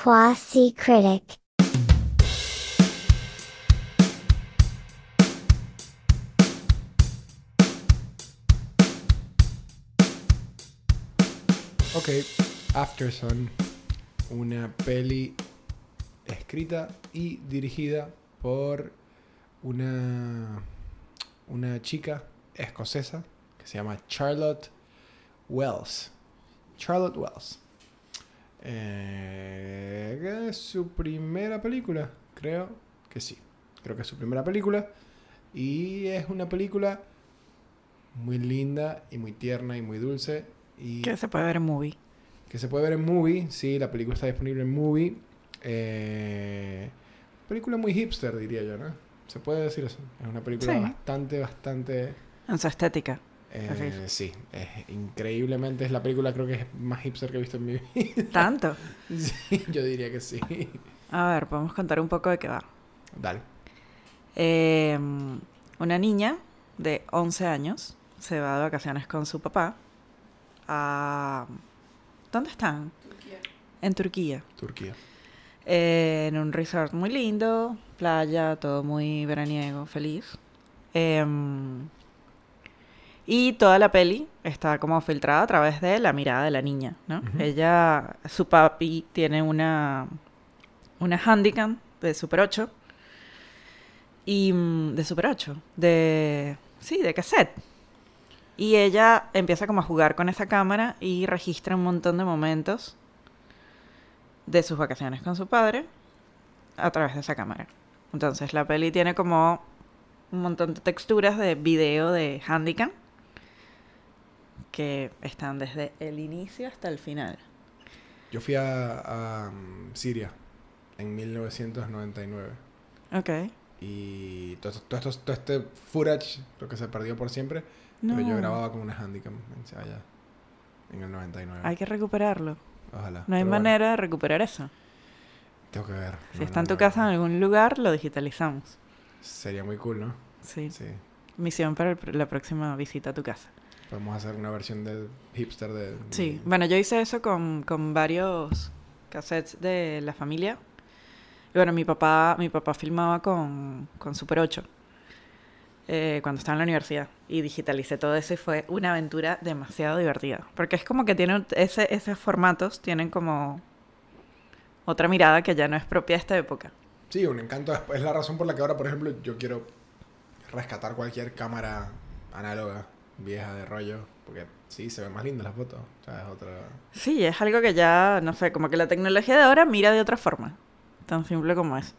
Quasi Critic. Ok, Aftersun, una peli escrita y dirigida por una, una chica escocesa que se llama Charlotte Wells. Charlotte Wells. Eh, es su primera película, creo que sí. Creo que es su primera película. Y es una película muy linda y muy tierna y muy dulce. Y Que se puede ver en movie. que se puede ver en Movie. Sí, la película está disponible en Movie. Eh, película muy hipster, diría yo, ¿no? Se puede decir eso. Es una película Sí. bastante, bastante... En su estética. Eh, sí, es increíblemente... Es la película creo que es más hipster que he visto en mi vida. Tanto. Sí, yo diría que sí. A ver, podemos contar un poco de qué va. Dale. Eh, una niña de 11 años se va de vacaciones con su papá a... ¿Dónde están? En Turquía. Turquía. Eh, en un resort muy lindo, playa, todo muy veraniego, feliz. Em, y toda la peli está como filtrada a través de la mirada de la niña, ¿no? Ella, su papi tiene una, una Handycam de Super 8. Y mm, de Super 8, de... Sí, de cassette. Y ella empieza como a jugar con esa cámara y registra un montón de momentos de sus vacaciones con su padre a través de esa cámara. Entonces la peli tiene como un montón de texturas de video de Handycam que están desde el inicio hasta el final. Yo fui a, a, um, Siria en 1999. Ok. Y todo, todo, esto- todo este footage, lo que se perdió por siempre, pero yo grababa con una Handycam en allá, en el 99. Hay que recuperarlo. Ojalá. No hay bueno, manera de recuperar eso. tengo que ver. Si No, está en tu casa en algún lugar, lo digitalizamos. Sería muy cool, ¿no? Sí. Sí. Misión para la próxima visita a tu casa. Podemos hacer una versión de hipster de... Sí, bueno, yo hice eso con, con varios cassettes de la familia. Y bueno, mi papá, mi papá filmaba con, con Super 8 eh, cuando estaba en la universidad. Y digitalicé todo eso y fue una aventura demasiado divertida. Porque es como que tienen ese, esos formatos, tienen como otra mirada que ya no es propia de esta época. Sí, un encanto. Es la razón por la que ahora, por ejemplo, yo quiero rescatar cualquier cámara análoga, vieja de rollo, porque sí, se ven más lindas las fotos. O sea, es otra... Sí, es algo que ya, no sé, como que la tecnología de ahora mira de otra forma. Tan simple como es.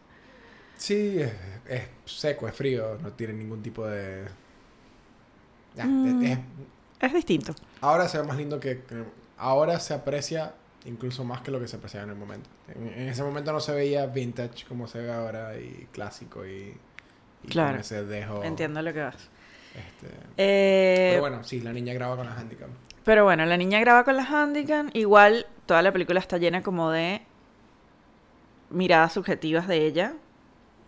Sí, es, es seco, es frío, no tiene ningún tipo de... Ya, Mm. es- es- Es distinto. ahora se ve más lindo que, Ahora se aprecia incluso más que lo que se apreciaba en el momento. En, en ese momento no se veía vintage como se ve ahora y clásico y... y Claro. Ese dejo... Entiendo lo que vas. Este, Eh, pero bueno, sí, la niña graba con la handicap. Pero bueno, la niña graba con la Handycam. Igual toda la película está llena como de miradas subjetivas de ella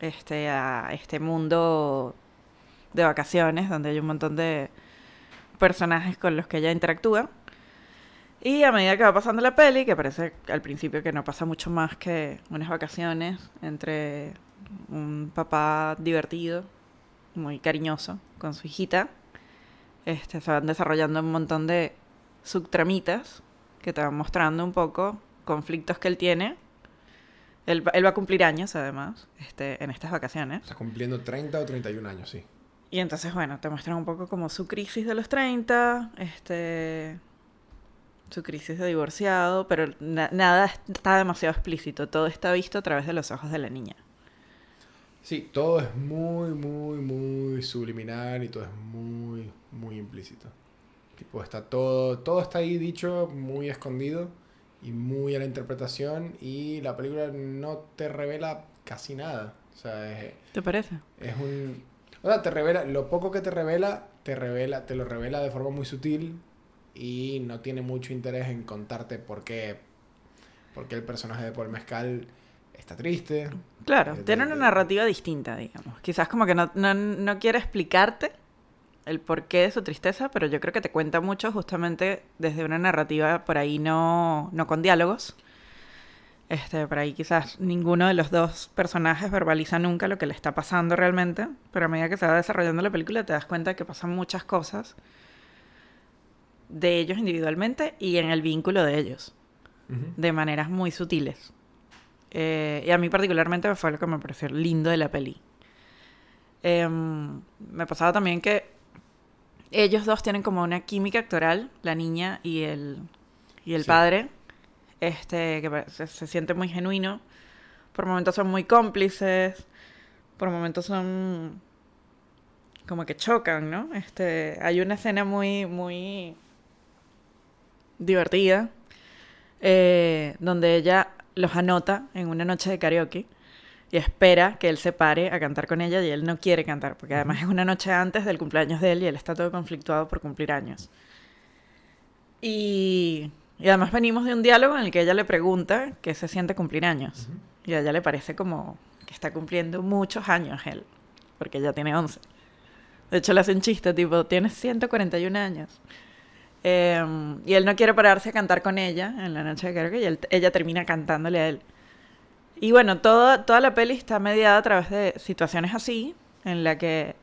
este, a este mundo de vacaciones donde hay un montón de personajes con los que ella interactúa. Y a medida que va pasando la peli, que parece al principio que no pasa mucho más que unas vacaciones entre un papá divertido, muy cariñoso, con su hijita, este, se van desarrollando un montón de subtramitas que te van mostrando un poco conflictos que él tiene. Él, va- él va a cumplir años, además, este, en estas vacaciones. Está cumpliendo 30 o 31 años, sí. Y entonces, bueno, te muestran un poco como su crisis de los 30, este, su crisis de divorciado, pero na- nada está demasiado explícito. Todo está visto a través de los ojos de la niña. Sí, todo es muy, muy, muy subliminal y todo es muy, muy implícito. Tipo, está todo, todo está ahí dicho, muy escondido y muy a la interpretación y la película no te revela casi nada. O sea, es, ¿Te parece? es un... O sea, te revela, lo poco que te revela, te revela, te lo revela de forma muy sutil y no tiene mucho interés en contarte por qué, por qué el personaje de Paul Mezcal está triste. Claro, Eh, tiene una narrativa distinta, digamos. Quizás como que no, no, no quiere explicarte el porqué de su tristeza, pero yo creo que te cuenta mucho justamente desde una narrativa por ahí no, no con diálogos, Este, por ahí quizás ninguno de los dos personajes verbaliza nunca lo que le está pasando realmente, pero a medida que se va desarrollando la película te das cuenta de que pasan muchas cosas de ellos individualmente y en el vínculo de ellos, de maneras muy sutiles. Eh, y a mí particularmente fue lo que me pareció lindo de la peli. Em, me pasaba también que ellos dos tienen como una química actoral, la niña y el, y el Sí. padre, este, que se siente muy genuino. Por momentos son muy cómplices, por momentos son como que chocan, ¿no? Este, hay una escena muy, muy divertida eh, donde ella los anota en una noche de karaoke y espera que él se pare a cantar con ella y él no quiere cantar, porque además es una noche antes del cumpleaños de él y él está todo conflictuado por cumplir años. Y, y además venimos de un diálogo en el que ella le pregunta qué se siente cumplir años. Ujú. Y a ella le parece como que está cumpliendo muchos años él, porque ella tiene 11. De hecho, le hace un chiste, tipo, tienes 141 años. Eh, y él no quiere pararse a cantar con ella en la noche de karaoke y él- ella termina cantándole a él. Y bueno, toda, toda la peli está mediada a través de situaciones así, en la que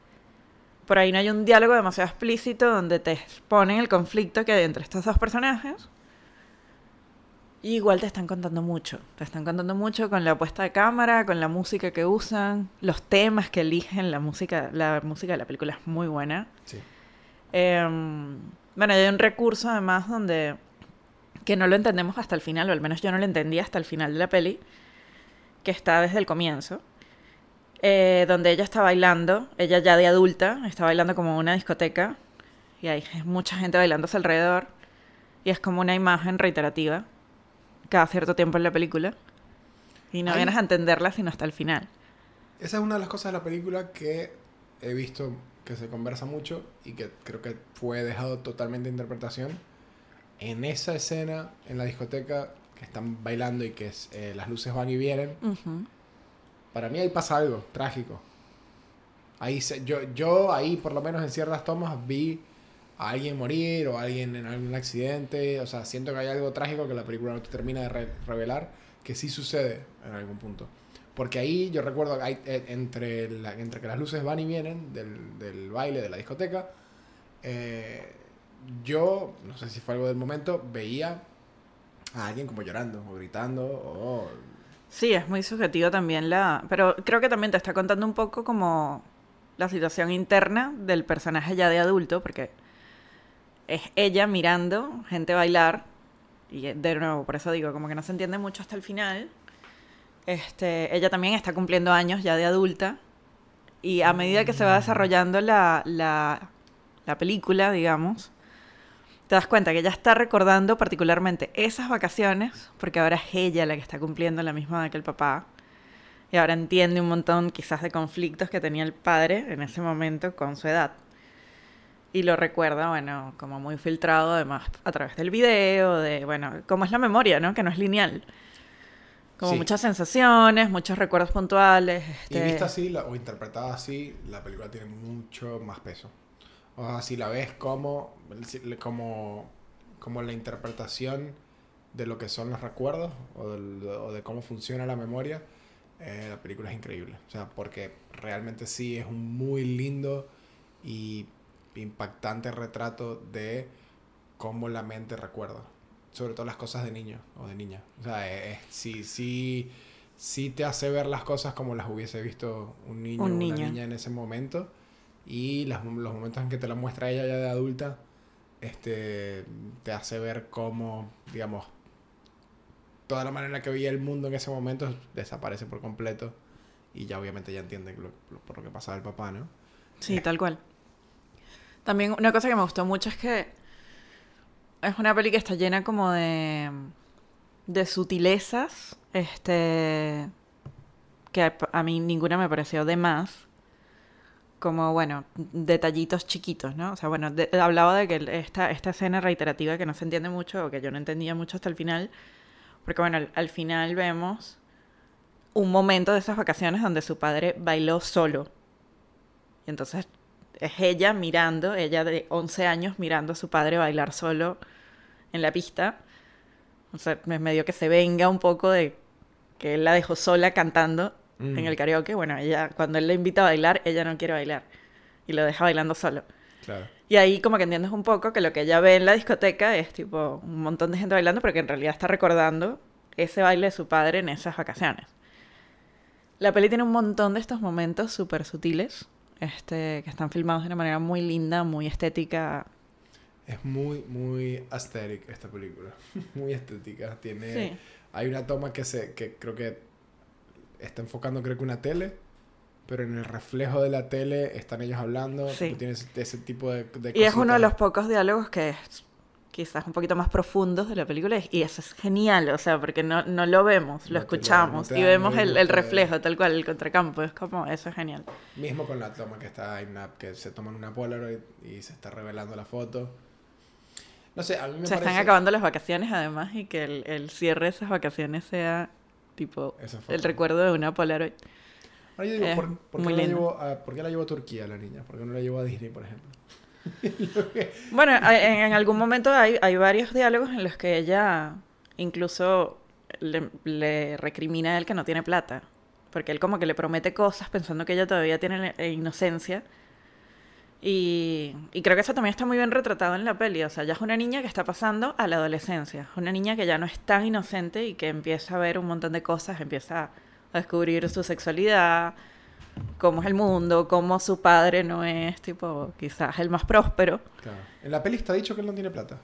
por ahí no hay un diálogo demasiado explícito donde te exponen el conflicto que hay entre estos dos personajes. Y igual te están contando mucho. Te están contando mucho con la puesta de cámara, con la música que usan, los temas que eligen. La música, la música de la película es muy buena. Sí. Em, bueno, hay un recurso además donde que no lo entendemos hasta el final, o al menos yo no lo entendí hasta el final de la peli, que está desde el comienzo, eh, donde ella está bailando, ella ya de adulta, está bailando como en una discoteca, y hay mucha gente bailando a su alrededor, y es como una imagen reiterativa cada cierto tiempo en la película, y no vienes a entenderla sino hasta el final. Esa es una de las cosas de la película que he visto que se conversa mucho y que creo que fue dejado totalmente de interpretación. En esa escena, en la discoteca, que están bailando y que es, eh, las luces van y vienen, para mí ahí pasa algo trágico. Ahí se- yo, yo ahí, por lo menos en ciertas tomas, vi a alguien morir o a alguien en algún accidente. O sea, siento que hay algo trágico que la película no te termina de re- revelar, que sí sucede en algún punto. Porque ahí yo recuerdo eh, entre, entre que las luces van y vienen del, del baile, de la discoteca, eh, yo, no sé si fue algo del momento, veía a alguien como llorando o gritando o... Sí, es muy subjetivo también la... Pero creo que también te está contando un poco como la situación interna del personaje ya de adulto, porque es ella mirando gente bailar, y de nuevo, por eso digo, como que no se entiende mucho hasta el final. Este, ella también está cumpliendo años ya de adulta, y a medida que se va desarrollando la, la, la película, digamos, te das cuenta que ella está recordando particularmente esas vacaciones, porque ahora es ella la que está cumpliendo la misma edad que el papá. Y ahora entiende un montón quizás de conflictos que tenía el padre en ese momento con su edad. Y lo recuerda, bueno, como muy filtrado además a través del video, de, bueno, como es la memoria, ¿no? Que no es lineal. Como Sí. muchas sensaciones, muchos recuerdos puntuales. Y Este... vista así la- o interpretada así, la película tiene mucho más peso. O sea, si la ves como, como, como la interpretación de lo que son los recuerdos o, del- o de cómo funciona la memoria, eh, la película es increíble. O sea, porque realmente sí es un muy lindo y impactante retrato de cómo la mente recuerda. Sobre todo las cosas de niño o de niña. O sea, es, es- sí, sí, sí te hace ver las cosas como las hubiese visto un niño Un o una niño. niña en ese momento. Y las- los momentos en que te la muestra ella ya de adulta, este, te hace ver cómo, digamos, toda la manera en la que veía el mundo en ese momento desaparece por completo. Y ya obviamente ya entiende lo- lo- por lo que pasaba el papá, ¿no? Sí, tal cual. También una cosa que me gustó mucho es que es una peli que está llena como de, de sutilezas, este, que a, mí ninguna me pareció de más. Como, bueno, detallitos chiquitos, ¿no? O sea, bueno, hablaba de que esta, esta escena reiterativa que no se entiende mucho o que yo no entendía mucho hasta el final, porque bueno, al, al final vemos un momento de esas vacaciones donde su padre bailó solo. Y entonces es ella mirando, ella de 11 años mirando a su padre bailar solo en la pista. O sea, me medio que se venga un poco de que él la dejó sola cantando Mm. en el karaoke. Bueno, ella, cuando él le invita a bailar, ella no quiere bailar. Y lo deja bailando solo. Claro. Y ahí como que entiendes un poco que lo que ella ve en la discoteca es tipo un montón de gente bailando, pero que en realidad está recordando ese baile de su padre en esas vacaciones. La peli tiene un montón de estos momentos súper sutiles, este, que están filmados de una manera muy linda, muy estética. Es muy, muy aesthetic esta película. muy estética. Tiene... Sí. Hay una toma que se que creo que está enfocando creo que una tele, pero en el reflejo de la tele están ellos hablando. Sí. Tiene ese, ese tipo de, de Y es uno de los pocos diálogos que es quizás un poquito más profundos de la película y eso es genial, o sea, porque no, no lo vemos, lo No lo- escuchamos no te y vemos el, el reflejo, tal cual, el contracampo, es como, eso es genial. Mismo con la toma que está en una, que se toman una Polaroid y se está revelando la foto. No sé, a mí me Se parece... están acabando las vacaciones además y que el, el cierre de esas vacaciones sea tipo el recuerdo de una Polaroid. Ahora yo digo, Es ¿por, por qué la lindo. llevó a, ¿por qué la llevó a Turquía la niña? ¿Por qué no la llevó a Disney, por ejemplo? Bueno, en, algún momento hay, hay varios diálogos en los que ella incluso le, recrimina a él que no tiene plata. Porque él como que le promete cosas pensando que ella todavía tiene eh, inocencia. Y, y creo que eso también está muy bien retratado en la peli. O sea, ya es una niña que está pasando a la adolescencia. Es una niña que ya no es tan inocente y que empieza a ver un montón de cosas, empieza a descubrir su sexualidad, cómo es el mundo, cómo su padre no es, tipo, quizás el más próspero. Claro. En la peli está dicho que él no tiene plata.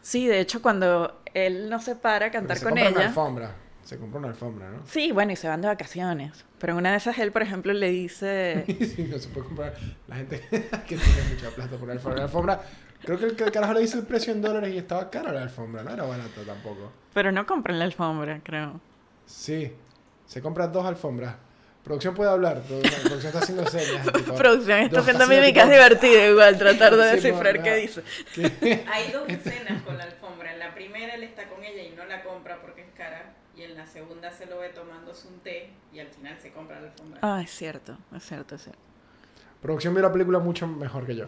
Sí, de hecho, cuando él no se para a cantar se con compra una ella. alfombra. Se compró una alfombra, ¿no? Sí, bueno, y se van de vacaciones. Pero en una de esas él, por ejemplo, le dice. Sí, no se puede comprar. La gente que tiene mucha plata por una alfombra. La alfombra, creo que el, que el carajo le dice el precio en dólares y estaba cara la alfombra, no era barata tampoco. Pero no compran la alfombra, creo. Sí, se compran dos alfombras. Producción puede hablar, produ- la producción está haciendo señas. tipo, Producción está haciendo mímicas divertidas igual, tratar de Sí, descifrar no, qué dice. Hay dos escenas con la alfombra. En la primera él está con ella y no la compra porque es cara. Y en la segunda se lo ve tomándose un té y al final se compra la alfombra. Ah, es cierto, es cierto, es cierto. Producción vio la película mucho mejor que yo.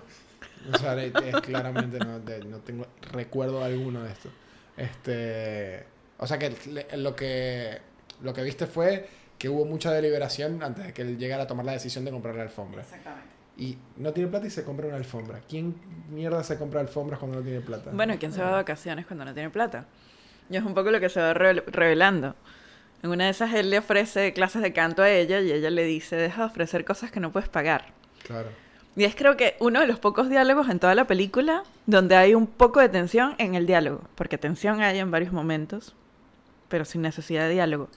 O sea, es, es claramente no, de- no tengo recuerdo alguno de esto. Este, o sea que le- lo que lo que viste fue que hubo mucha deliberación antes de que él llegara a tomar la decisión de comprar la alfombra. Exactamente. Y no tiene plata y se compra una alfombra. ¿Quién mierda se compra alfombras cuando no tiene plata? Bueno, ¿quién se va de vacaciones cuando no tiene plata? Y es un poco lo que se va revel- revelando. En una de esas él le ofrece clases de canto a ella y ella le dice, deja de ofrecer cosas que no puedes pagar. Claro. Y es creo que uno de los pocos diálogos en toda la película donde hay un poco de tensión en el diálogo. Porque tensión hay en varios momentos, pero sin necesidad de diálogo.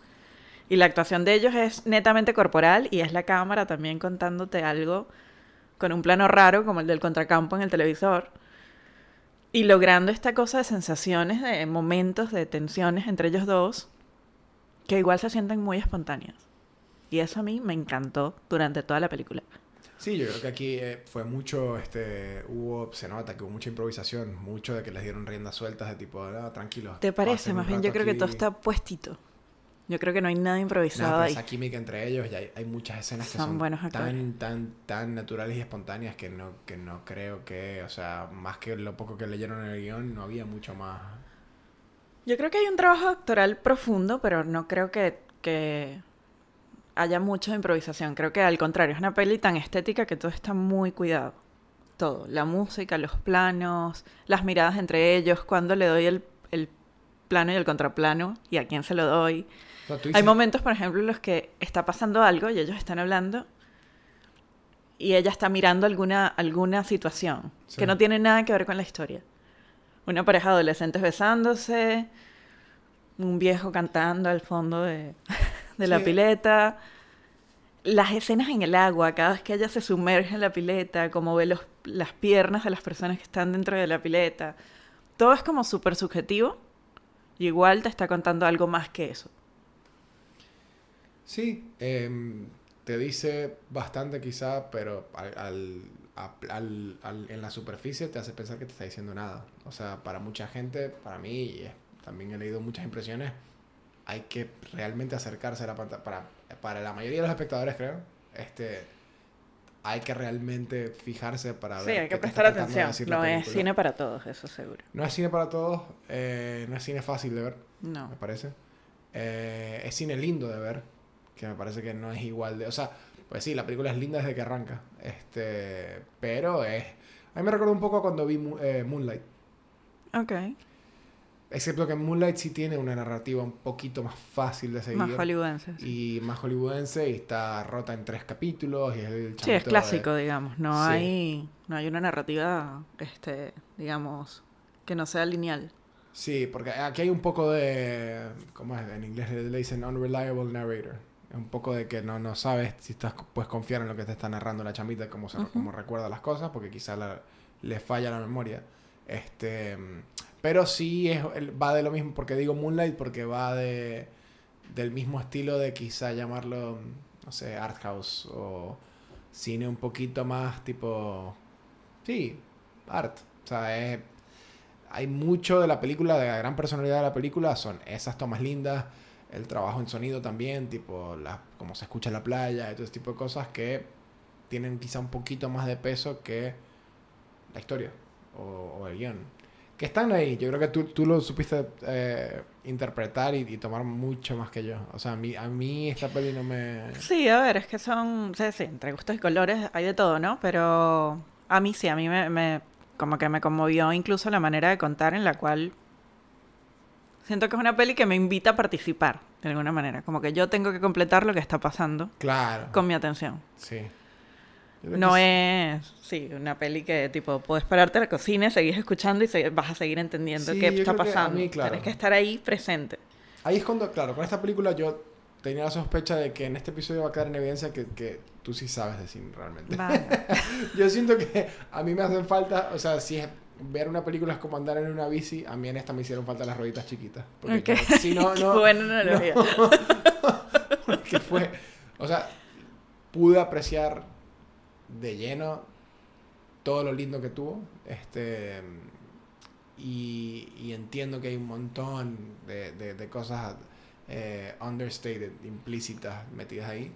Y la actuación de ellos es netamente corporal y es la cámara también contándote algo con un plano raro como el del contracampo en el televisor. Y logrando esta cosa de sensaciones, de momentos, de tensiones entre ellos dos, que igual se sienten muy espontáneas. Y eso a mí me encantó durante toda la película. Sí, yo creo que aquí eh, fue mucho, este, hubo, se nota que hubo mucha improvisación, mucho de que les dieron riendas sueltas de tipo, ah, tranquilos. ¿Te parece? Más bien yo creo que todo aquí". está puestito. Yo creo que no hay nada No, improvisado pero ahí. esa química entre ellos y hay, hay muchas escenas que Son son, buenos tan, tan, tan naturales y espontáneas que no, que no creo que, o sea, más que lo poco que leyeron en el guion, no había mucho más. Yo creo que hay un trabajo actoral profundo, pero no creo que, que haya mucha improvisación. Creo que al contrario, es una peli tan estética que todo está muy cuidado. Todo. La música, los planos, las miradas entre ellos, cuando le doy el, el plano y el contraplano y a quién se lo doy. Sea, Hay momentos, por ejemplo, en los que está pasando algo y ellos están hablando y ella está mirando alguna, alguna situación Sí. que no tiene nada que ver con la historia. Una pareja de adolescentes besándose, un viejo cantando al fondo de, de la pileta, las escenas en el agua, cada vez que ella se sumerge en la pileta, como ve los, las piernas de las personas que están dentro de la pileta. Todo es como súper subjetivo y igual te está contando algo más que eso. Sí, em, te dice bastante quizá, pero al, al- al- al- en la superficie te hace pensar que te está diciendo nada. O sea, para mucha gente, para mí, y eh, también he leído muchas impresiones, hay que realmente acercarse a la pantalla. Para, para la mayoría de los espectadores, creo, este, hay que realmente fijarse para Sí, ver hay que prestar de atención. No es cine para todos, eso seguro. No es cine para todos, eh, no es cine fácil de ver, No. me parece. Eh, es cine lindo de ver, que me parece que no es igual de... O sea, pues sí, la película es linda desde que arranca, este, pero es... A mí me recuerda un poco cuando vi eh, Moonlight. Ok. Excepto que Moonlight sí tiene una narrativa un poquito más fácil de seguir. Más hollywoodense. Sí. Y más hollywoodense y está rota en tres capítulos. Y es el Sí, es de- clásico, digamos. No Sí. hay, no hay una narrativa, este, digamos, que no sea lineal. Sí, porque aquí hay un poco de... ¿Cómo es? En inglés le dicen unreliable narrator. Es un poco de que no, no sabes si estás, puedes confiar en lo que te está narrando la chamita, cómo, se, cómo recuerda las cosas, porque quizá la- le falla la memoria. Este, pero sí es, va de lo mismo, porque digo Moonlight, porque va de, del mismo estilo de quizá llamarlo, no sé, art house o cine un poquito más tipo... Sí, art. O sea, es, hay mucho de la película, de la gran personalidad de la película, son esas tomas lindas, el trabajo en sonido también, tipo la, como se escucha la playa todo ese tipo de cosas que tienen quizá un poquito más de peso que la historia o, o el guion. Que están ahí, yo creo que tú, tú lo supiste eh, interpretar y, y tomar mucho más que yo. O sea, a mí, a mí esta peli no me... Sí, a ver, es que son, sí, sí, entre gustos y colores hay de todo, ¿no? Pero a mí sí, a mí me, me- como que me conmovió incluso la manera de contar en la cual siento que es una peli que me invita a participar, de alguna manera. Como que yo tengo que completar lo que está pasando Claro. con mi atención. Sí. No sí. es, sí, una peli que tipo puedes pararte a la cocina y seguir escuchando y se- vas a seguir entendiendo Sí, qué está creo que pasando. mí, claro. Tienes que estar ahí presente. Ahí es cuando, claro, con esta película yo tenía la sospecha de que en este episodio va a quedar en evidencia que, que tú sí sabes de cine realmente. Vaya. Yo siento que a mí me hacen falta, o sea, si es, ver una película es como andar en una bici, a mí en esta me hicieron falta las rueditas chiquitas. Porque si no, Qué no, buena analogía. que fue, o sea, pude apreciar de lleno todo lo lindo que tuvo, este, y, y entiendo que hay un montón de, de- de cosas eh, understated, implícitas metidas ahí,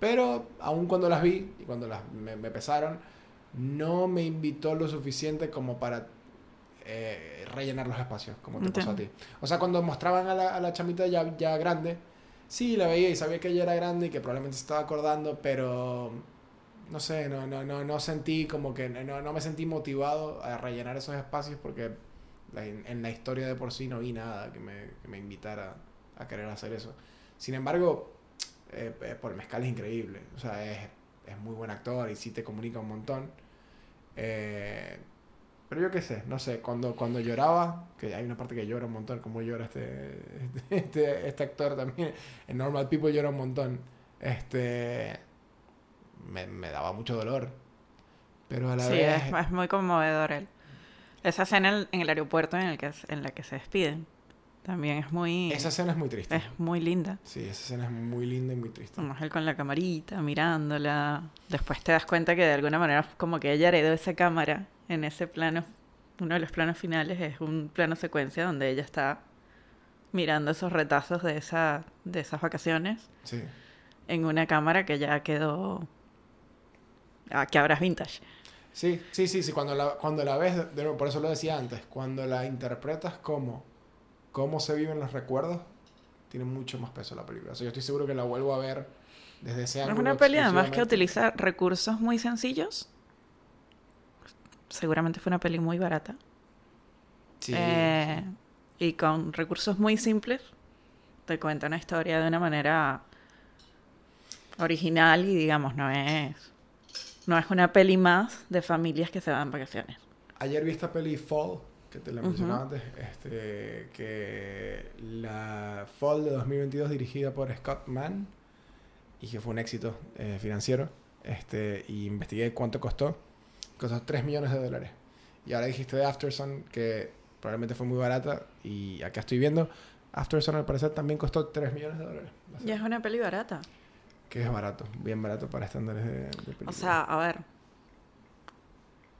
pero aun cuando las vi y cuando las me, me pesaron, no me invitó lo suficiente como para eh, rellenar los espacios, como te pasó a ti. O sea, cuando mostraban a la, a la chamita ya, ya grande, sí, la veía y sabía que ella era grande y que probablemente se estaba acordando, pero no sé, no, no, no, no sentí como que, no, no me sentí motivado a rellenar esos espacios porque en, en la historia de por sí no vi nada que me, que me invitara a querer hacer eso. Sin embargo, eh, eh, Paul Mezcal es increíble, o sea, es, es muy buen actor y sí te comunica un montón. Eh, pero yo qué sé, no sé, cuando, cuando lloraba, que hay una parte que llora un montón, como llora este, este, este actor también, en Normal People llora un montón, este, me, me daba mucho dolor. Pero a la Sí, vez... es, es muy conmovedor él. Esa escena en, en el aeropuerto en, el que, en la que se despiden también es muy, Esa escena es muy triste. es muy linda. Sí, esa escena es muy linda y muy triste. Él con la camarita, mirándola. Después te das cuenta que de alguna manera como que ella heredó esa cámara en ese plano. Uno de los planos finales es un plano secuencia donde ella está mirando esos retazos de, esa, de esas vacaciones Sí. en una cámara que ya quedó... Ah, que ahora es vintage. Sí, sí, sí, sí, cuando la, cuando la ves, por eso lo decía antes, cuando la interpretas como cómo se viven los recuerdos, tiene mucho más peso la película. O sea, yo estoy seguro que la vuelvo a ver desde ese Es una peli además que utiliza recursos muy sencillos. Seguramente fue una peli muy barata. Sí, Eh, y con recursos muy simples te cuenta una historia de una manera original y digamos no es no es una peli más de familias que se van vacaciones. Ayer vi esta peli Fall, que te la mencionaba antes, este, que la Fall de 2022 dirigida por Scott Mann y que fue un éxito eh, financiero. Este, y investigué cuánto costó. Costó 3 millones de dólares. Y ahora dijiste de Aftersun, que probablemente fue muy barata. Y acá estoy viendo, Aftersun al parecer también costó 3 millones de dólares. Y es una peli barata. Que es barato, bien barato para estándares de, de película. O sea, a ver,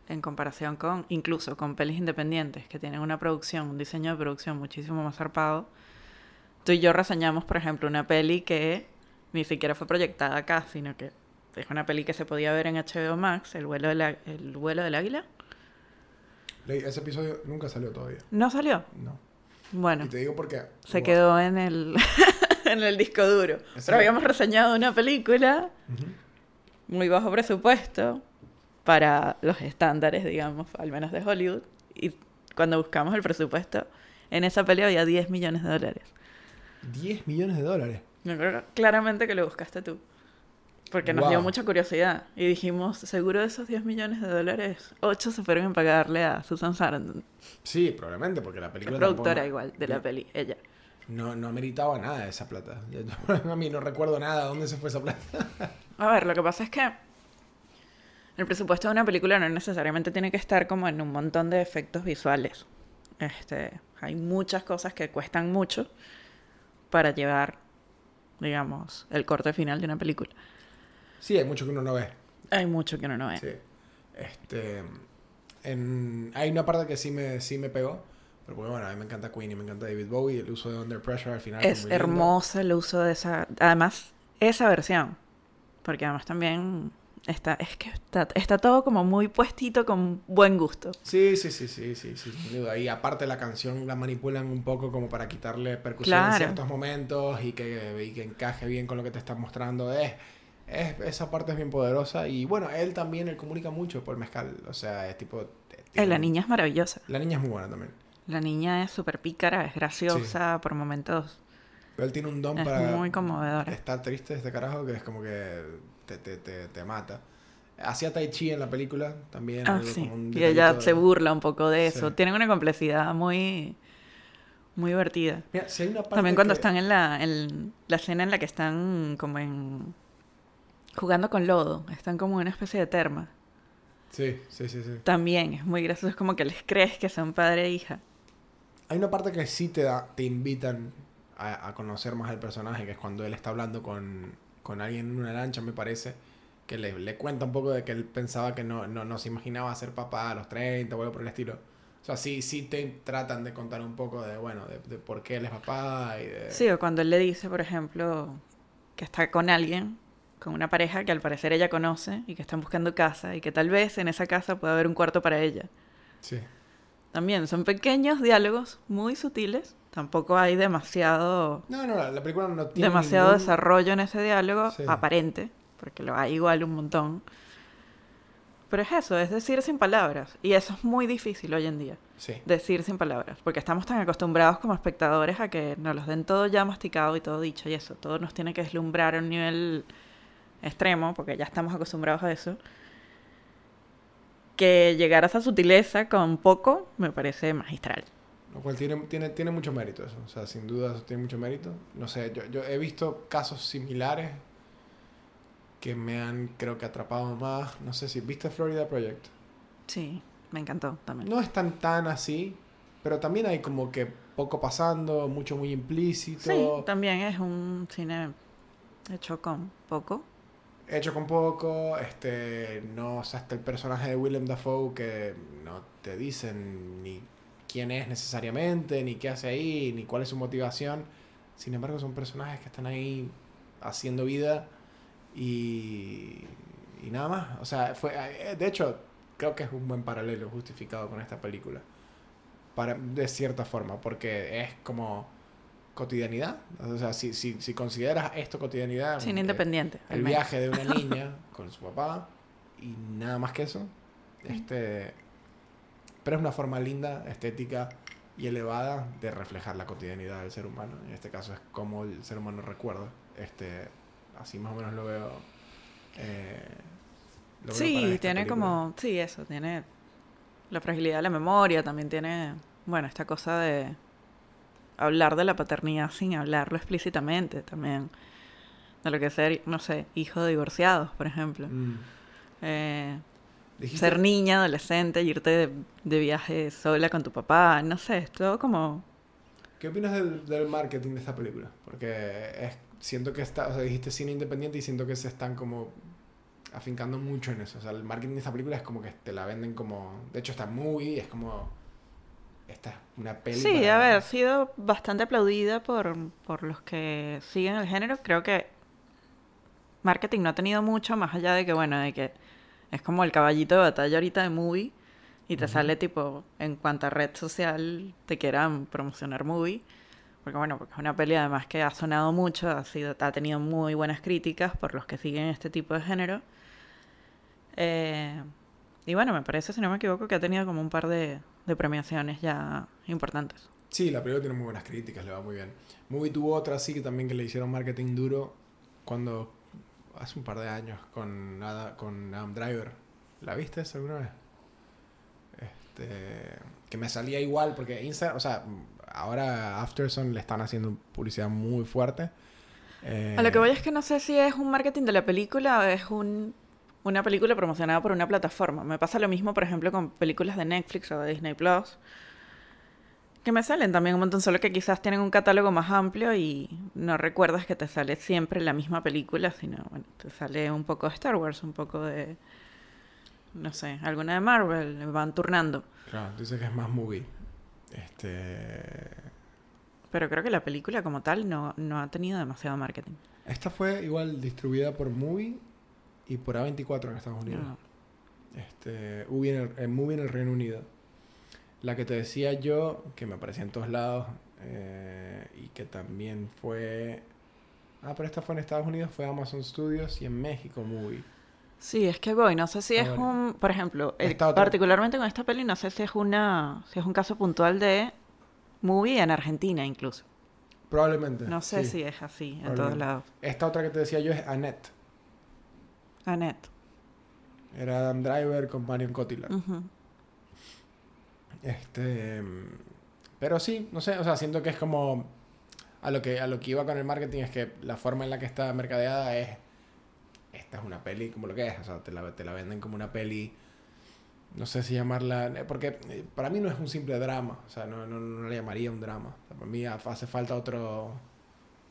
en comparación con, incluso con pelis independientes que tienen una producción, un diseño de producción muchísimo más zarpado, tú y yo reseñamos, por ejemplo, una peli que ni siquiera fue proyectada acá, sino que es una peli que se podía ver en HBO Max, El vuelo, de la- el vuelo del águila. Ese episodio nunca salió todavía. No salió. No. Bueno, Y te digo por qué. se quedó en el, en el disco duro. Pero habíamos reseñado una película Ujú. muy bajo presupuesto para los estándares, digamos, al menos de Hollywood. Y cuando buscamos el presupuesto, en esa peli había 10 millones de dólares. 10 millones de dólares. Me acuerdo claramente que lo buscaste tú. Porque nos dio Wow. mucha curiosidad. Y dijimos, seguro de esos 10 millones de dólares, 8 se fueron en pagarle a Susan Sarandon. Sí, probablemente, porque la La película. productora tampoco- igual de la peli, ella. No, no meritaba nada de esa plata. Yo- a mí no recuerdo nada de dónde se fue esa plata. A ver, lo que pasa es que el presupuesto de una película no necesariamente tiene que estar como en un montón de efectos visuales. Este, hay muchas cosas que cuestan mucho para llevar, digamos, el corte final de una película. Sí, hay mucho que uno no ve. Hay mucho que uno no ve. Sí. Este. en- hay una parte que sí me, sí me pegó. Pero bueno, a mí me encanta Queen y me encanta David Bowie. El uso de Under Pressure al final. Es lindo. hermoso el uso de esa, además, esa versión. Porque además también está, es que está, está todo como muy puestito con buen gusto. Sí, sí, sí, sí, sí, sí, sin duda. Y aparte la canción la manipulan un poco como para quitarle percusión en Claro. ciertos momentos y que, y que encaje bien con lo que te están mostrando. Es, es, esa parte es bien poderosa. Y bueno, él también, él comunica mucho por mezcal. O sea, es tipo... Eh, la tiene- niña es maravillosa. La niña es muy buena también. La niña es súper pícara, es graciosa por momentos. Pero él tiene un don Es para muy conmovedora. estar triste este carajo que es como que te, te, te, te mata. Hacía Tai Chi en la película también. Ah, sí. Y ella se burla un poco de eso. Sí. Tienen una complejidad muy, muy divertida. Mira, si hay una parte También cuando que- están en la, en la escena en la que están como en... jugando con lodo. Están como en una especie de terma. Sí, sí, sí, sí. También es muy gracioso. Es como que les crees que son padre e hija. Hay una parte que sí te da, te invitan a, a conocer más al personaje, que es cuando él está hablando con, con alguien en una lancha, me parece, que le, le cuenta un poco de que él pensaba que no, no, no se imaginaba ser papá a los 30 o algo por el estilo. O sea, sí, sí te tratan de contar un poco de, bueno, de, de por qué él es papá y de... Sí, o cuando él le dice, por ejemplo, que está con alguien, con una pareja que al parecer ella conoce y que están buscando casa y que tal vez en esa casa pueda haber un cuarto para ella. Sí. También son pequeños diálogos muy sutiles. Tampoco hay demasiado, No, no, la, la película no tiene demasiado ningún- desarrollo en ese diálogo Sí. aparente, porque lo hay igual un montón. Pero es eso, es decir sin palabras. Y eso es muy difícil hoy en día. Sí. decir sin palabras, porque estamos tan acostumbrados como espectadores a que nos los den todo ya masticado y todo dicho y eso, todo nos tiene que deslumbrar a un nivel extremo, porque ya estamos acostumbrados a eso, que llegar a esa sutileza con poco me parece magistral. Lo cual tiene, tiene, tiene mucho mérito eso. O sea, sin duda eso tiene mucho mérito. No sé, yo, yo he visto casos similares que me han, creo que, atrapado más. No sé si viste Florida Project. Sí, me encantó también. No es tan tan así, pero también hay como que poco pasando, mucho muy implícito. Sí, también es un cine hecho con poco. hecho con poco, este, no, o sea, hasta el personaje de Willem Dafoe que no te dicen ni quién es necesariamente, ni qué hace ahí, ni cuál es su motivación. Sin embargo, son personajes que están ahí haciendo vida y, y nada más. O sea, fue, eh, de hecho, creo que es un buen paralelo justificado con esta película. Para, de cierta forma, porque es como cotidianidad. O sea, si, si, si consideras esto cotidianidad... Cine eh, independiente. el menos. viaje de una niña con su papá y nada más que eso. Este, pero es una forma linda, estética y elevada de reflejar la cotidianidad del ser humano. En este caso es como el ser humano recuerda. Este, así más o menos lo veo. eh, lo veo para Sí, tiene película. como, sí, eso, tiene la fragilidad de la memoria, también tiene, bueno, esta cosa de hablar de la paternidad sin hablarlo explícitamente, también de lo que es ser, no sé, hijo de divorciados, por ejemplo. Mm. Eh, Dijiste- ser niña, adolescente, irte de, de viaje sola con tu papá, no sé, es todo como... ¿Qué opinas del, del marketing de esta película? Porque es, siento que está, o sea, dijiste cine independiente y siento que se están como afincando mucho en eso. O sea, el marketing de esta película es como que te la venden como, de hecho está muy, es como, esta es una peli. Sí, para- a ver, ha sido bastante aplaudida por, por los que siguen el género. Creo que marketing no ha tenido mucho, más allá de que, bueno, de que es como el caballito de batalla ahorita de movie. Y te sale tipo, en cuanta red social te quieran promocionar movie. Porque bueno, porque es una peli además que ha sonado mucho, ha, sido, ha tenido muy buenas críticas por los que siguen este tipo de género. Eh, y bueno, me parece, si no me equivoco, que ha tenido como un par de, de premiaciones ya importantes. Sí, la película tiene muy buenas críticas, le va muy bien. Movie tuvo otra sí que también que le hicieron marketing duro cuando hace un par de años con Ada- con Adam Driver. ¿La viste esa alguna vez? Este, que me salía igual porque Instagram, o sea, ahora Afterson le están haciendo publicidad muy fuerte. Eh, A lo que voy es que no sé si es un marketing de la película o es un, una película promocionada por una plataforma. Me pasa lo mismo, por ejemplo, con películas de Netflix o de Disney Plus. Que me salen también un montón, solo que quizás tienen un catálogo más amplio y no recuerdas que te sale siempre la misma película, sino, bueno, te sale un poco de Star Wars, un poco de, no sé, alguna de Marvel, van turnando. Claro, dice que es más movie. Este, Pero creo que la película como tal no, no ha tenido demasiado marketing. esta fue igual distribuida por Movie y por A24 en Estados Unidos. No. Este, en el, en Movie en el Reino Unido. La que te decía yo, que me aparecía en todos lados, eh, y que también fue... Ah, pero esta fue en Estados Unidos, fue Amazon Studios y en México Movie. Sí, es que voy, no sé si Ah, es un, por ejemplo, particularmente con esta peli, no sé si es una, si es un caso puntual de movie en Argentina incluso. Probablemente. No sé sí. si es así en todos lados. Esta otra que te decía yo es Annette. Annette. Era Adam Driver con Marion Cotillard. Ujú. Este, pero sí, no sé, o sea, siento que es como a lo que a lo que iba con el marketing es que la forma en la que está mercadeada es esta es una peli como lo que es, o sea, te la, te la venden como una peli no sé si llamarla porque eh, para mí no es un simple drama, o sea, no, no, no le llamaría un drama. Para mí ha- hace falta otro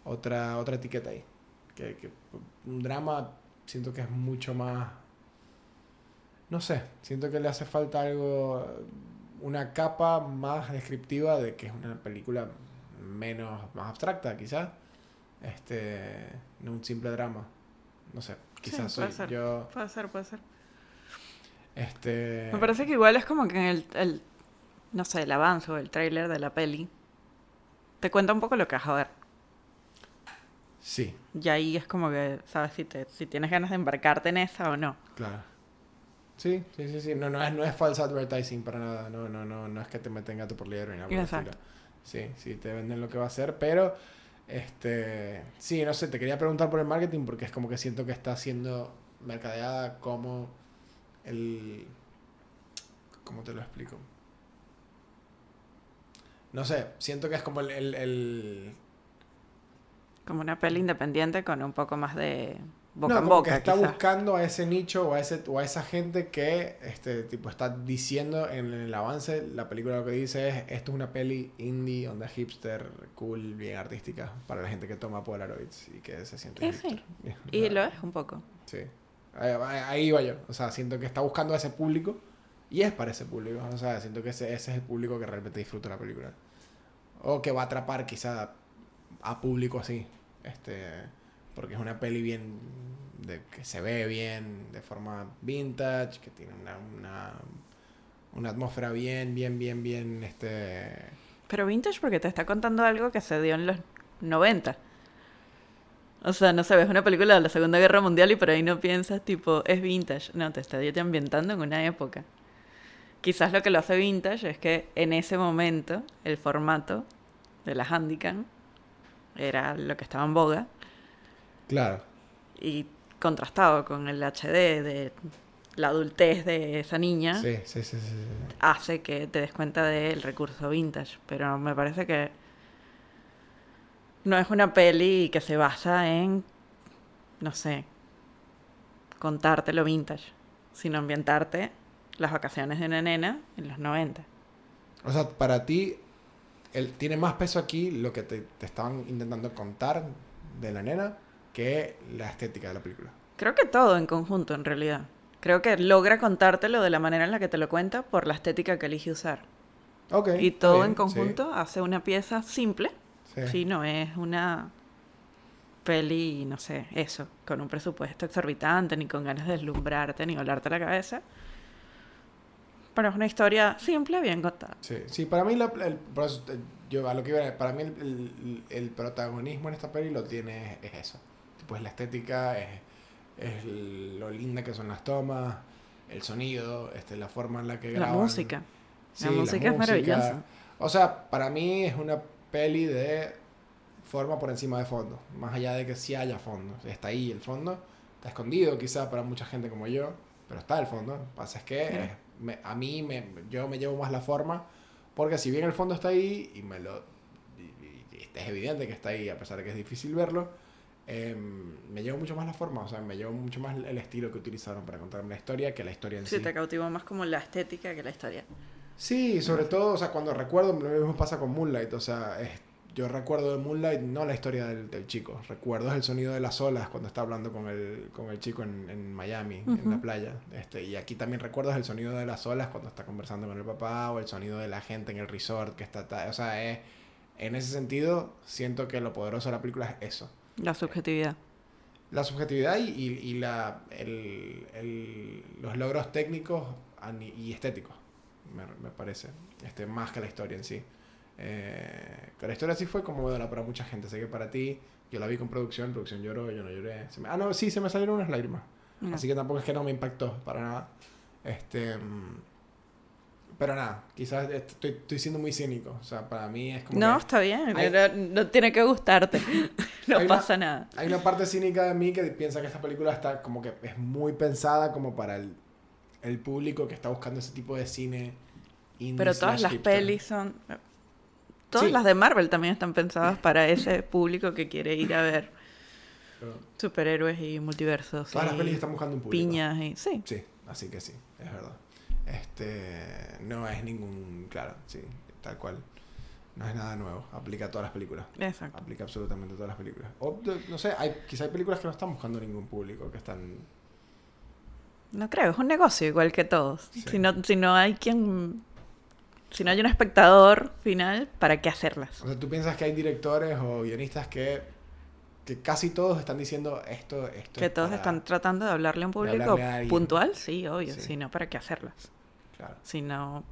otra otra etiqueta ahí. Que, que un drama siento que es mucho más no sé, siento que le hace falta algo, una capa más descriptiva de que es una película menos, más abstracta, quizás. Este, no un simple drama. No sé, quizás puede soy ser. yo. Puede ser, puede ser. Este, Me parece que igual es como que en el, el, no sé, el avance o el tráiler de la peli te cuenta un poco lo que vas a ver. Sí, Y ahí es como que, ¿sabes? Si, te, si tienes ganas de embarcarte en esa o no. claro. Sí, sí, sí, sí. No, no es, no es false advertising para nada. No, no, no, no es que te meten gato por liebre ni nada Exacto. Sí, sí, te venden lo que va a ser, pero este, sí, no sé, te quería preguntar por el marketing porque es como que siento que está siendo mercadeada como el ¿cómo te lo explico? No sé, siento que es como el, el, el- Como una peli independiente con un poco más de boca no, en boca, que está quizás. buscando a ese nicho o a ese o a esa gente que este tipo está diciendo en el avance la película lo que dice es esto es una peli indie onda hipster cool bien artística para la gente que toma polaroids y que se siente Y sí. Y lo es un poco. Sí. Ahí, ahí- iba yo. O sea, siento que está buscando a ese público y es para ese público. O sea, siento que ese, ese es el público que realmente disfruta la película. O que va a atrapar quizá a público así. Este, porque es una peli bien, de, que se ve bien, de forma vintage, que tiene una, una, una atmósfera bien, bien, bien, bien, este... Pero vintage porque te está contando algo que se dio en los 90. O sea, no sé, ves una película de la Segunda Guerra Mundial y por ahí no piensas tipo, es vintage. No, te está ambientando en una época. Quizás lo que lo hace vintage es que en ese momento el formato de la Handycam era lo que estaba en boga Claro. y contrastado con el HD de la adultez de esa niña Sí, sí, sí, sí. sí. hace que te des cuenta del recurso vintage. Pero me parece que no es una peli que se basa en, no sé, contarte lo vintage, sino ambientarte las vacaciones de una nena en los 90. O sea, para ti, el, tiene más peso aquí lo que te, te estaban intentando contar de la nena que la estética de la película. Creo que todo en conjunto, en realidad. Creo que logra contártelo de la manera en la que te lo cuenta por la estética que elige usar. Ok. Y todo bien, en conjunto hace una pieza simple, Sí. sí. No es una peli, no sé, eso, con un presupuesto exorbitante, ni con ganas de deslumbrarte, ni volarte la cabeza. Pero es una historia simple, bien contada. Sí, sí para mí, la- el, eh, yo a lo que iba, para mí el, el- el protagonismo en esta peli lo tiene, es eso. Tipo, es la estética, es, es lo linda que son las tomas, el sonido, este, la forma en la que La graban. música. Sí, La música es maravillosa. O sea, para mí es una peli de forma por encima de fondo. Más allá de que sí haya fondo. Está ahí el fondo. Está escondido quizá para mucha gente como yo. Pero está el fondo. Lo que pasa es que eh, me- a mí me, yo me llevo más la forma. Porque si bien el fondo está ahí y me lo... y- y- y es evidente que está ahí a pesar de que es difícil verlo. Em, me llevo mucho más la forma. O sea, me llevo mucho más el estilo que utilizaron para contarme la historia que la historia en Sí, sí. te cautivó más como la estética que la historia. Sí, sobre todo, o sea, cuando recuerdo, lo mismo pasa con Moonlight, o sea, es- yo recuerdo de Moonlight no la historia del, del chico, recuerdo el sonido de las olas cuando está hablando con el, con el chico en, en Miami, en la playa, este, y aquí también recuerdo el sonido de las olas cuando está conversando con el papá, o el sonido de la gente en el resort que está, o sea, es, en ese sentido, siento que lo poderoso de la película es eso, La subjetividad. la subjetividad y, y- y la, el- el- los logros técnicos y estéticos, me, me parece, este, más que la historia en sí. Eh, la historia sí fue conmovedora para mucha gente, sé que para ti, yo la vi con producción, producción lloró, yo no lloré. Me- ah, no, sí, se me salieron unas lágrimas. Mira. Así que tampoco es que no me impactó para nada. Este, pero nada, quizás estoy, estoy siendo muy cínico. O sea, para mí es como... No, que- está bien. Hay- No, no tiene que gustarte. no Hay una- pasa nada. Hay una parte cínica de mí que piensa que esta película está como que es muy pensada como para el, el público que está buscando ese tipo de cine indie Pero todas las pelis son... Todas Sí. las de Marvel también están pensadas para ese público que quiere ir a ver Pero superhéroes y multiversos. Todas las pelis están buscando un público. Piñas y... Sí. Sí, así que sí, es verdad. Este, no es ningún, claro, sí, tal cual. No es nada nuevo, aplica a todas las películas. Exacto. Aplica absolutamente a todas las películas. O, no sé, hay, quizá hay películas que no están buscando ningún público, que están... No creo, es un negocio igual que todos. Sí. Si, no, si no hay quien... Si no hay un espectador final, ¿para qué hacerlas? O sea, tú piensas que hay directores o guionistas que, que casi todos están diciendo esto, esto Que es todos para- están tratando de hablarle a un público a puntual, sí, obvio. Sí. Si no, ¿para qué hacerlas? Claro. Si no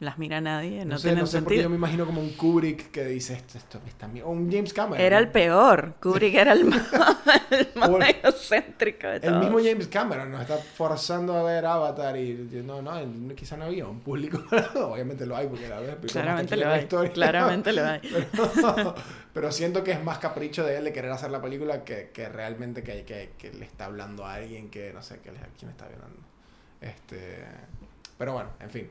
las mira nadie, no, No, sé, tienen no sé por qué sentido. yo me imagino como un Kubrick que dice esto, esto está bien. O un James Cameron. Era el peor. Kubrick era el más, el más O el- egocéntrico de El todos. mismo James Cameron nos está forzando a ver Avatar y no, no, quizá no había un público. Obviamente lo hay porque la Claramente lo hay. historia. Claramente lo hay. Pero, pero siento que es más capricho de él de querer hacer la película que, que realmente que, que, que le está hablando a alguien que no sé que le- quién está hablando. Este, pero bueno, en fin.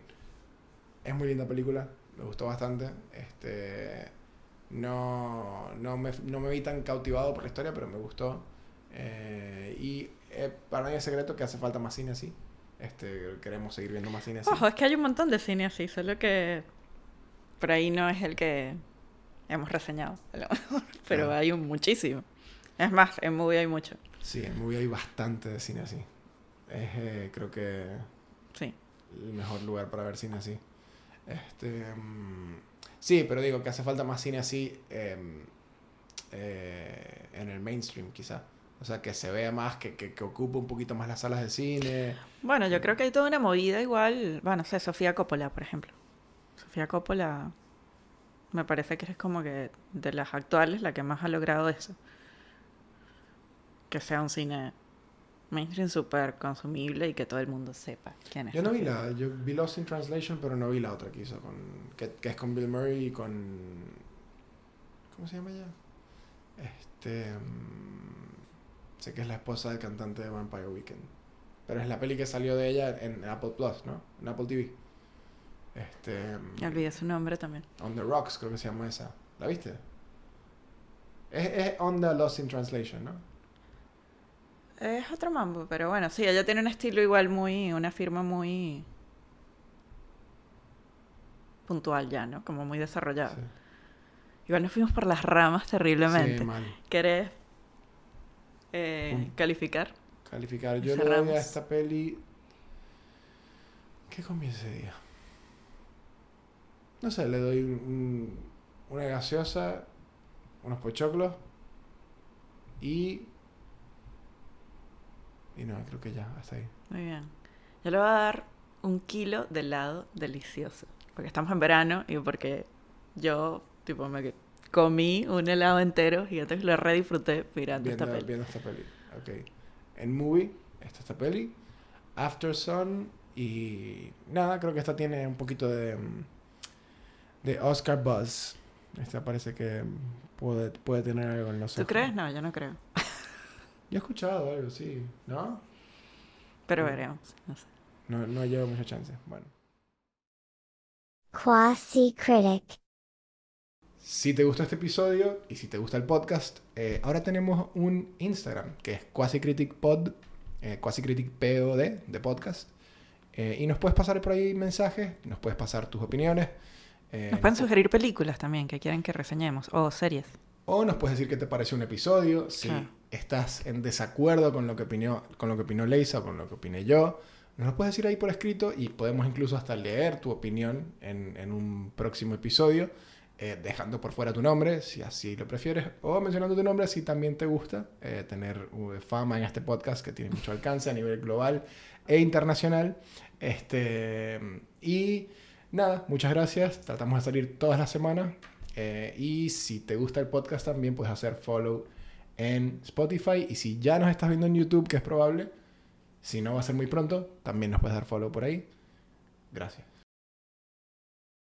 Es muy linda película, me gustó bastante. Este, no, no, me, no me vi tan cautivado por la historia, pero me gustó. Eh, y eh, para nadie es secreto que hace falta más cine así. Este, queremos seguir viendo más cine así. Ojo, es que hay un montón de cine así, solo que por ahí no es el que hemos reseñado, a lo mejor, pero Claro. hay un muchísimo. Es más, en movie hay mucho. Sí, en movie hay bastante de cine así. Es, eh, creo que Sí. El mejor lugar para ver cine así. Este, mm, sí, pero digo que hace falta más cine así em, eh, en el mainstream, quizá. O sea, que se vea más, que, que, que ocupe un poquito más las salas de cine. Bueno, yo creo que hay toda una movida igual. Bueno, no sé, Sofía Coppola, por ejemplo. Sofía Coppola me parece que es como que de las actuales la que más ha logrado eso. Que sea un cine mainstream súper consumible y que todo el mundo sepa quién es. Yo no vi la, yo vi Lost in Translation, pero no vi la otra que hizo, con, que, que es con Bill Murray y con... ¿Cómo se llama ella? Este... mm, sé que es la esposa del cantante de Vampire Weekend. Pero es la peli que salió de ella en Apple Plus, ¿no? En Apple TV. Este... Me olvidé su nombre también. On the Rocks, creo que se llama esa. ¿La viste? Es, es On the Lost in Translation, ¿no? Es otro mambo, pero bueno, sí, ella tiene un estilo igual muy, una firma muy puntual ya, ¿no? Como muy desarrollada. Sí. Igual nos fuimos por las ramas terriblemente. Sí, mal. ¿Querés eh, calificar? Calificar. Yo le doy a esta peli. ¿Qué comí ese día? No sé, le doy un- un- una gaseosa, unos pochoclos y. Y no, creo que ya, hasta ahí. Muy bien. Yo le voy a dar un kilo de helado delicioso. Porque estamos en verano y porque yo, tipo, me comí un helado entero y entonces lo re disfruté mirando Viendo, esta peli. viendo esta peli. Ok. En movie, esta esta peli. After Sun. Y nada, creo que esta tiene un poquito de. mm, de Oscar Buzz. Esta parece que puede, puede tener algo en los ¿Tú ojos. crees? No, yo no creo. Yo he escuchado algo, sí. ¿No? Pero veremos. No sé. No, no llevo mucha chance. Bueno. Quasi Critic. Si te gustó este episodio y si te gusta el podcast, eh, ahora tenemos un Instagram que es QuasiCriticPod, eh, QuasiCriticPod de podcast. Eh, y nos puedes pasar por ahí mensajes, nos puedes pasar tus opiniones. eh, Nos pueden sugerir películas también que quieren que reseñemos. O series. O nos puedes decir qué te pareció un episodio. Si Claro. Estás en desacuerdo con lo que opinó, con lo que opinó con lo que opiné yo, nos lo puedes decir ahí por escrito y podemos incluso hasta leer tu opinión en, en un próximo episodio, eh, dejando por fuera tu nombre, si así lo prefieres, o mencionando tu nombre si también te gusta eh, tener uh, fama en este podcast que tiene mucho alcance a nivel global e internacional. Este, y nada, muchas gracias. Tratamos de salir todas las semanas. Eh, y si te gusta el podcast también puedes hacer follow en Spotify. Y si ya nos estás viendo en YouTube, que es probable, si no va a ser muy pronto, también nos puedes dar follow por ahí. Gracias.